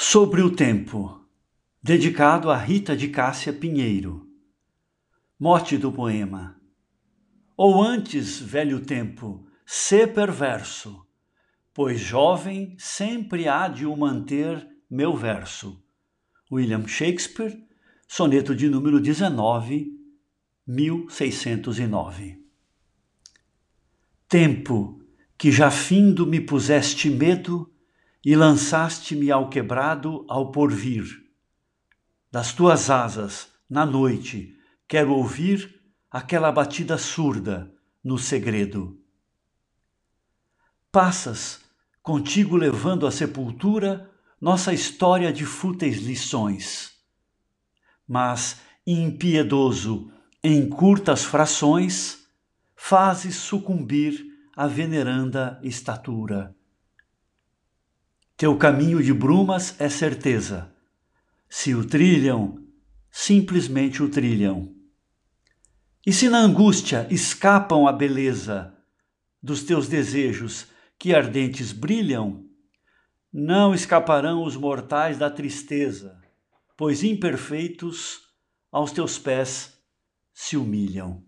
Sobre o tempo, dedicado a Rita de Cássia Pinheiro. Mote do poema. Ou antes, velho tempo, sê perverso, pois jovem sempre há de o manter meu verso. William Shakespeare, soneto de número 19, 1609. Tempo que já findo me puseste medo e lançaste-me ao quebrado ao porvir. Das tuas asas, na noite, quero ouvir aquela batida surda no segredo. Passas, contigo levando à sepultura nossa história de fúteis lições. Mas, impiedoso, em curtas frações, fazes sucumbir a veneranda estatura. Teu caminho de brumas é certeza. Se o trilham, simplesmente o trilham. E se na angústia escapam à beleza dos teus desejos que ardentes brilham, não escaparão os mortais da tristeza, pois imperfeitos aos teus pés se humilham.